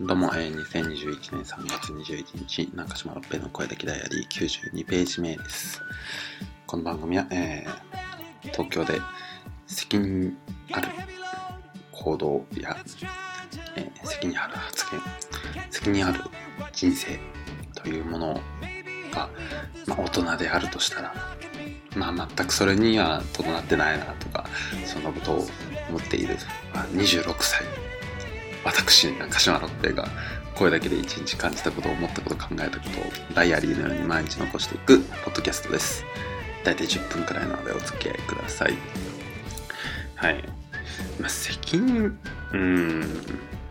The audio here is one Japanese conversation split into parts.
どうも、えー、2021年3月21日、中島六平の声だけダイアリー92ページ目です。この番組は、えー東京で責任ある行動や、えー責任ある発言、責任ある人生というものが、まあ、大人であるとしたら、まあ、全くそれには伴ってないなとか、そんなことを思っている、まあ、26歳。私、中島六平が声だけで一日感じたこと、思ったこと、考えたことをダイアリーのように毎日残していくポッドキャストです。大体10分くらいなのでお付き合いください。はい。まあ、責任、うん、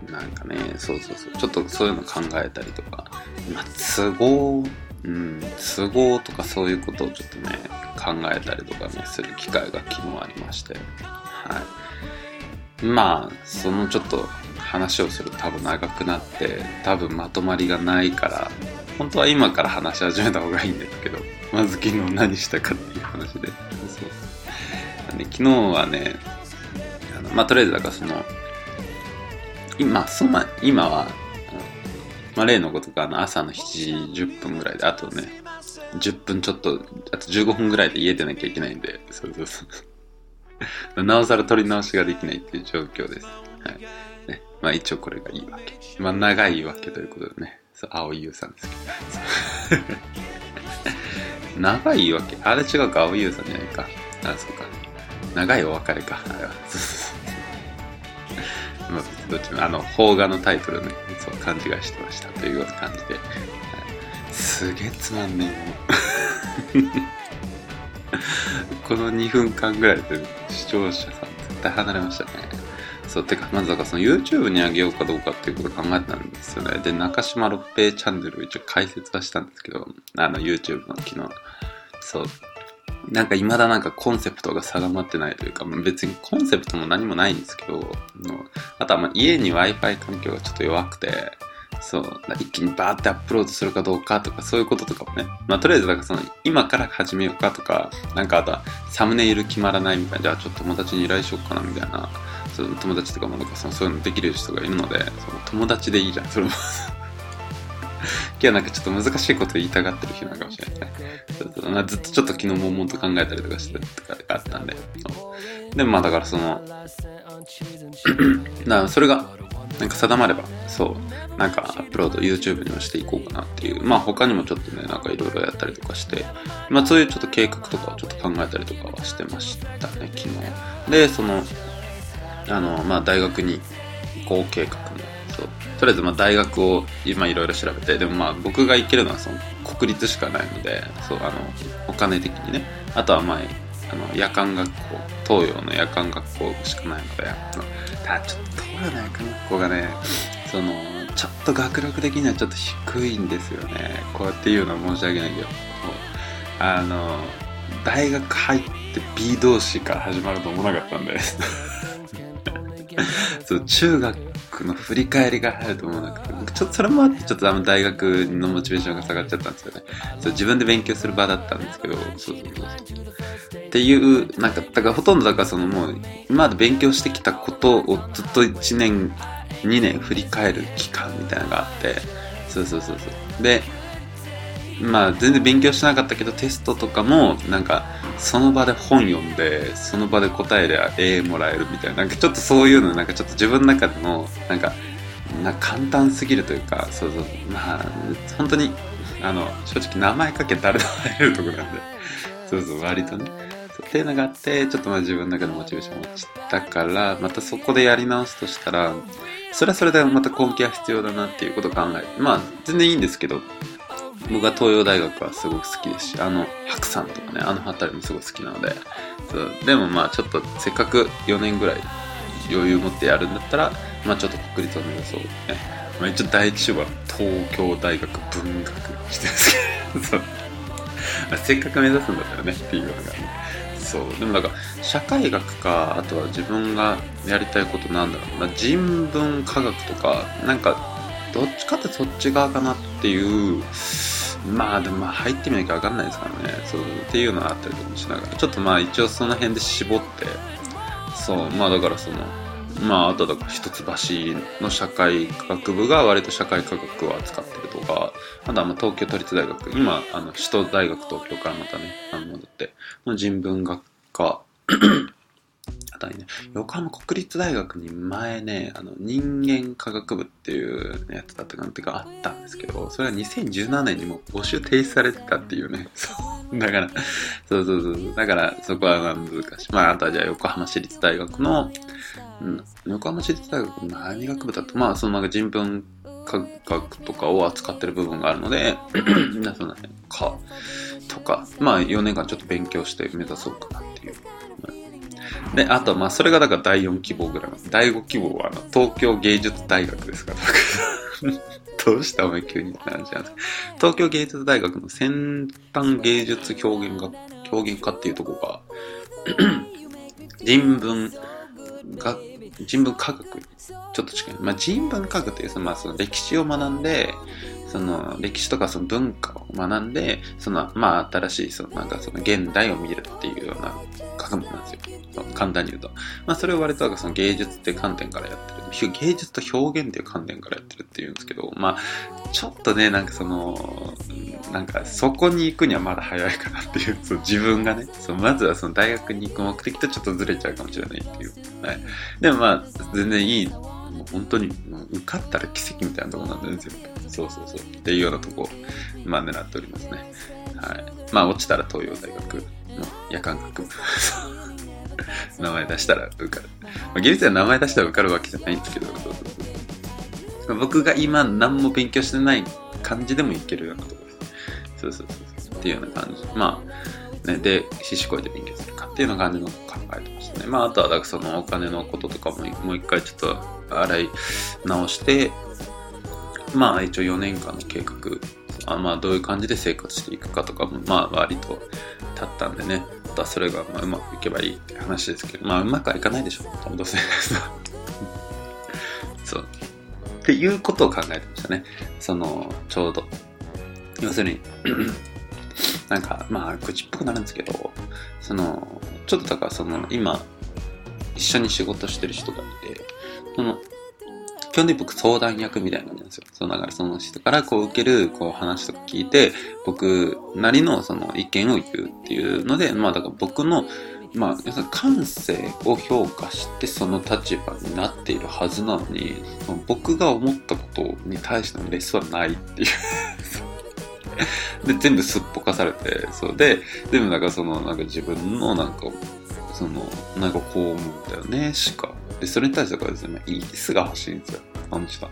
なんかね、そうそうそう、ちょっとそういうの考えたりとか、まあ、都合、うん、都合とかそういうことをちょっとね、考えたりとかね、する機会が昨日ありまして、はい。まあ、そのちょっと話をすると多分長くなって、多分まとまりがないから、本当は今から話し始めた方がいいんですけど、まず昨日何したかっていう話で。そう。で昨日はね、あのまあ、とりあえずだからその、今、その前今は、まあ、例のことがあの朝の7時10分ぐらいで、あとね、10分ちょっと、あと15分ぐらいで家出なきゃいけないんで、そうそうそう。なおさら取り直しができないっていう状況です。はい。ね。まあ一応これがいいわけ。まあ長いわけということでね。そう、青井優さんですけど。長いわけ？あれ違うか、青井優さんじゃないか。あ、そうか。長いお別れか。あれは。そうそうそう。まあ、どっちも、あの、邦画のタイトルね、そう、勘違いしてましたというような感じで。すげえつまんねえも。この2分間ぐらいで視聴者さん絶対離れましたね。そう、てか、まずだからその YouTube に上げようかどうかっていうことを考えたんですよね。で、中島六平チャンネルを一応解説はしたんですけど、あの YouTube の昨日。そう。なんか未だなんかコンセプトが定まってないというか、別にコンセプトも何もないんですけど、あとはまあ家に Wi-Fi 環境がちょっと弱くて、そう、一気にバーってアップロードするかどうかとか、そういうこととかもね。まあ、とりあえず、なんかその、今から始めようかとか、なんかあとは、サムネイル決まらないみたいな、じゃあちょっと友達に依頼しようかなみたいな、その友達とかもなんかそのそういうのできる人がいるので、その友達でいいじゃん、それも。今日はなんかちょっと難しいこと言いたがってる日なのかもしれないね。ずっとちょっと昨日悶々と考えたりとかしてとかあったんで。でもまあだからその、なそれが、なんか定まれば、そう、なんかアップロード YouTube にもしていこうかなっていう。まあ他にもちょっとね、なんかいろいろやったりとかして、まあそういうちょっと計画とかをちょっと考えたりとかはしてましたね、昨日。で、その、あの、まあ大学に行こう計画も、そう、とりあえずまあ大学を今いろいろ調べて、でもまあ僕が行けるのはその国立しかないので、そう、あの、お金的にね、あとはまあ、あの夜間学校東洋の夜間学校しかないのでただちょっと東洋の夜間学校がねそのちょっと学力的にはちょっと低いんですよね。こうやって言うのは申し訳ないけど。あの大学入って B 同士から始まると思わなかったんで。そう中学の振り返りが入ると思わなくてちょっとそれもあってちょっとあの大学のモチベーションが下がっちゃったんですよねそう自分で勉強する場だったんですけどそうそうそうっていう、なんか、だからほとんどだからそのもう、今まで勉強してきたことをずっと1年、2年振り返る期間みたいなのがあって、そうそうそうそう。で、まあ全然勉強しなかったけどテストとかもなんかその場で本読んでその場で答えりゃ A もらえるみたいななんかちょっとそういうのなんかちょっと自分の中でのなんかな簡単すぎるというかそうそうまあ本当にあの正直名前かけ誰でも入れるとこなんでそうそう割とね。そうっていうのがあってちょっとまあ自分の中でモチベーション落ちたからまたそこでやり直すとしたらそれはそれでまた根気が必要だなっていうことを考えてまあ全然いいんですけど僕は東洋大学はすごく好きですし、あの、白山とかね、あの辺りもすごい好きなので、そうでもまあちょっとせっかく4年ぐらい余裕持ってやるんだったら、まあちょっと国立を目指そうね。まあ一応第一志望は東京大学文学してるんですけど、そう。せっかく目指すんだったらねっていうのがね。そう。でもだか、社会学か、あとは自分がやりたいことなんだろうな、人文科学とか、なんか、どっちかってそっち側かなっていう、まあでもまあ入ってみなきゃわかんないですからね。そう、っていうのはあったりともしながら、ちょっとまあ一応その辺で絞って、そう、まあだからその、まああとだから一橋の社会科学部が割と社会科学を扱ってるとかあとはまあ東京都立大学今あの首都大学東京からまたねあの戻っての人文学科あとはね、横浜国立大学に前ね、あの人間科学部っていうやつだったかなっていうかあったんですけど、それは2017年にも募集停止されてたっていうね。そう。だから、そうそうそう。だからそこは難しい。まああとはじゃあ横浜市立大学の、うん、横浜市立大学の何学部だと、まあそのなんか人文科学とかを扱ってる部分があるので、皆さんね、か、とか、まあ4年間ちょっと勉強して目指そうかなっていうで、あと、まあ、それがだから第4希望ぐらいの。第5希望は、あの、東京芸術大学ですから、どうしたお前急にって話なんです東京芸術大学の先端芸術表現が、表現科っていうとこが、人文が、人文科学ちょっと近い。まあ、人文科学っていう、まあ、その歴史を学んで、その歴史とかその文化を学んで、そのまあ新しいそのなんかその現代を見るっていうような学問なんですよ。簡単に言うと。まあそれを割とその芸術っていう観点からやってる。芸術と表現っていう観点からやってるっていうんですけど、まあちょっとね、なんかその、なんかそこに行くにはまだ早いかなっていう、その自分がね、そのまずはその大学に行く目的とちょっとずれちゃうかもしれないっていう。はい。でもまあ全然いいもう本当に受かったら奇跡みたいなとこなんですよ。そうそうそう。っていうようなとこ、まあ狙っておりますね。はい。まあ落ちたら東洋大学の夜間学部。名前出したら受かる。まあ、技術は名前出したら受かるわけじゃないんですけど、そうそうそう。僕が今何も勉強してない感じでもいけるようなとこです。そうそうそう。っていうような感じ。まあ、ね、で、獅子声で勉強するかっていうような感じの考えてましたね。まあ、あとは、だからそのお金のこととかももう一回ちょっと洗い直して、まあ一応4年間の計画、あまあどういう感じで生活していくかとかも、まあ割と経ったんでね、あとはそれがまあうまくいけばいいって話ですけど、まあうまくはいかないでしょ、どうせ。そう。っていうことを考えてましたね。その、ちょうど。要するに なんか、まあ、愚痴っぽくなるんですけど、その、ちょっとだからその、今、一緒に仕事してる人がいて、その、基本的に僕相談役みたいなんですよ。そのだからその人からこう受けるこう話とか聞いて、僕なりのその意見を言うっていうので、まあだから僕の、まあ、要するに感性を評価してその立場になっているはずなのに、その僕が思ったことに対してのレスはないっていうで、全部すっぽかされて、そうで、全部なんかその、なんか自分のなんか、その、なんかこう思うんだよね、しか。で、それに対してはですね、イエスが欲しいんですよ。あの人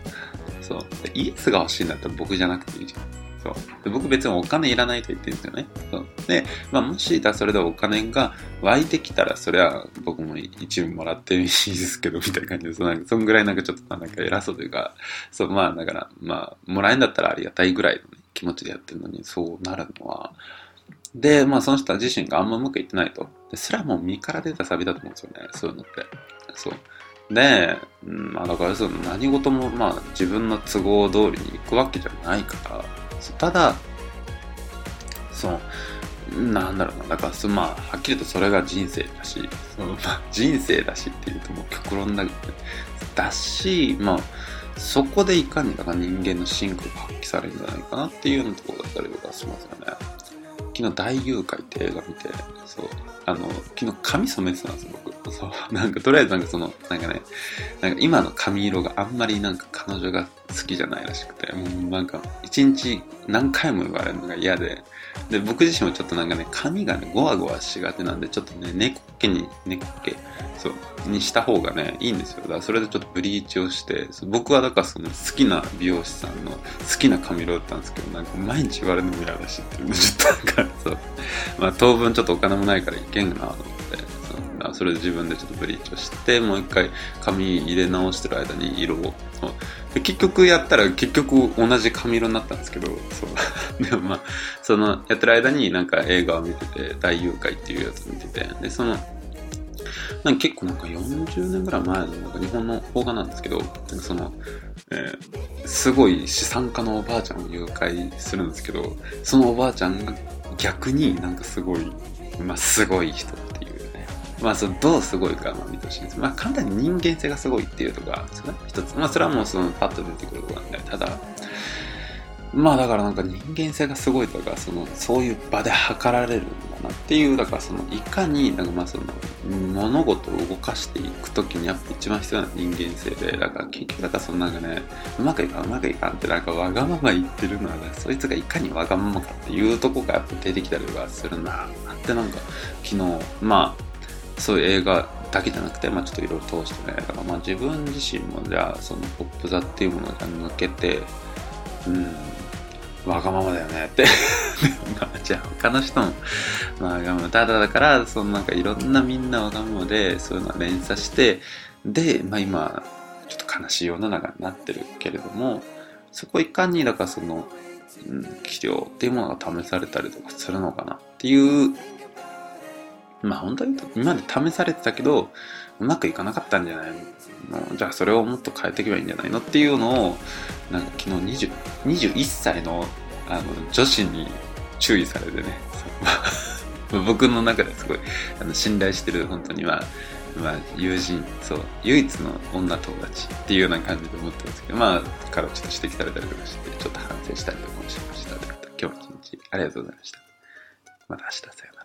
そう。で、イエスが欲しいんだったら僕じゃなくていいじゃん。そう。で僕別にお金いらないと言ってるんですよね。そう。で、まあもしだそれでお金が湧いてきたら、それは僕も一部もらっていいですけど、みたいな感じで、そなんかそんぐらいなんかちょっとなんか偉そうというか、そう、まあだから、まあ、もらえんだったらありがたいぐらいの、ね、気持ちでやってるのに、そうなるのは、で、まあその人自身があんまうまくいってないと。で、それはもう身から出たサビだと思うんですよね。そういうのって。そう。で、まあだからその何事もまあ自分の都合通りに行くわけじゃないから、ただ、その、なんだろうな、だからそ、まあ、はっきりとそれが人生だし、そのまあ、人生だしっていうともう極論だけど、だし、まあ、そこでいかにだから人間の真空が発揮されるんじゃないかなっていうようなところだったりとかしますよね。昨日大誘拐って映画見て、そう、あの、昨日髪染めてたんですよ、僕。そう、なんかとりあえずなんかその、なんかね、なんか今の髪色があんまりなんか彼女が好きじゃないらしくて、もうなんか一日何回も言われるのが嫌で、で、僕自身もちょっとなんかね、髪がね、ゴワゴワしがちなんで、ちょっとね、猫っ毛に、猫っ毛、そう、にした方がね、いいんですよ。だからそれでちょっとブリーチをして、僕はだからその好きな美容師さんの好きな髪色だったんですけど、なんか毎日言われるのも嫌だしっていうのちょっとなんか、そう、まあ当分ちょっとお金もないからいけんなと思って、そそれで自分でちょっとブリーチをして、もう一回髪入れ直してる間に色を、で結局やったら結局同じ髪色になったんですけど、そう。でもまあ、そのやってる間になんか映画を見てて、大誘拐っていうやつ見てて、で、その、なんか結構なんか40年ぐらい前のなんか日本の邦画なんですけど、なんかその、えー、すごい資産家のおばあちゃんを誘拐するんですけど、そのおばあちゃんが逆になんかすごい、まあすごい人、まあそのどうすごいかまあ見てほしいんです。まあ簡単に人間性がすごいっていうところがね。一つ。まあそれはもうそのパッと出てくるところなんでただまあだからなんか人間性がすごいとかそのそういう場で測られるんだなっていうだからそのいかになんかまあその物事を動かしていく時にやっぱ一番必要な人間性でだから結局だからそのなんかねうまくいかんうまくいかんってなんかわがまま言ってるのはそいつがいかにわがままかっていうとこがやっぱ出てきたりとかするなってなんか昨日まあそういう映画だけじゃなくて、まあ、ちょっといろいろ通してね、だからまあ自分自身もじゃあそのポップ座っていうものが抜けて、うん、わがままだよねって まあ、じゃあ他の人も、まあ、わがまま。ただだから、そのなんかいろんなみんなわがままで、そういうのを連鎖して、で、まあ今、ちょっと悲しい世の中になってるけれども、そこいかに、だからその、うん、器量っていうものが試されたりとかするのかなっていう、まあ本当に今まで試されてたけど、うまくいかなかったんじゃないの？じゃあそれをもっと変えていけばいいんじゃないの？っていうのをなんか昨日20 21歳のあの女子に注意されてね。僕の中ですごいあの信頼してる本当には、まあ、友人そう唯一の女友達っていうような感じで思ってますけどまあからちょっと指摘されたりとかしてちょっと反省したりとかもしました。今日も一日ありがとうございました。また明日さよ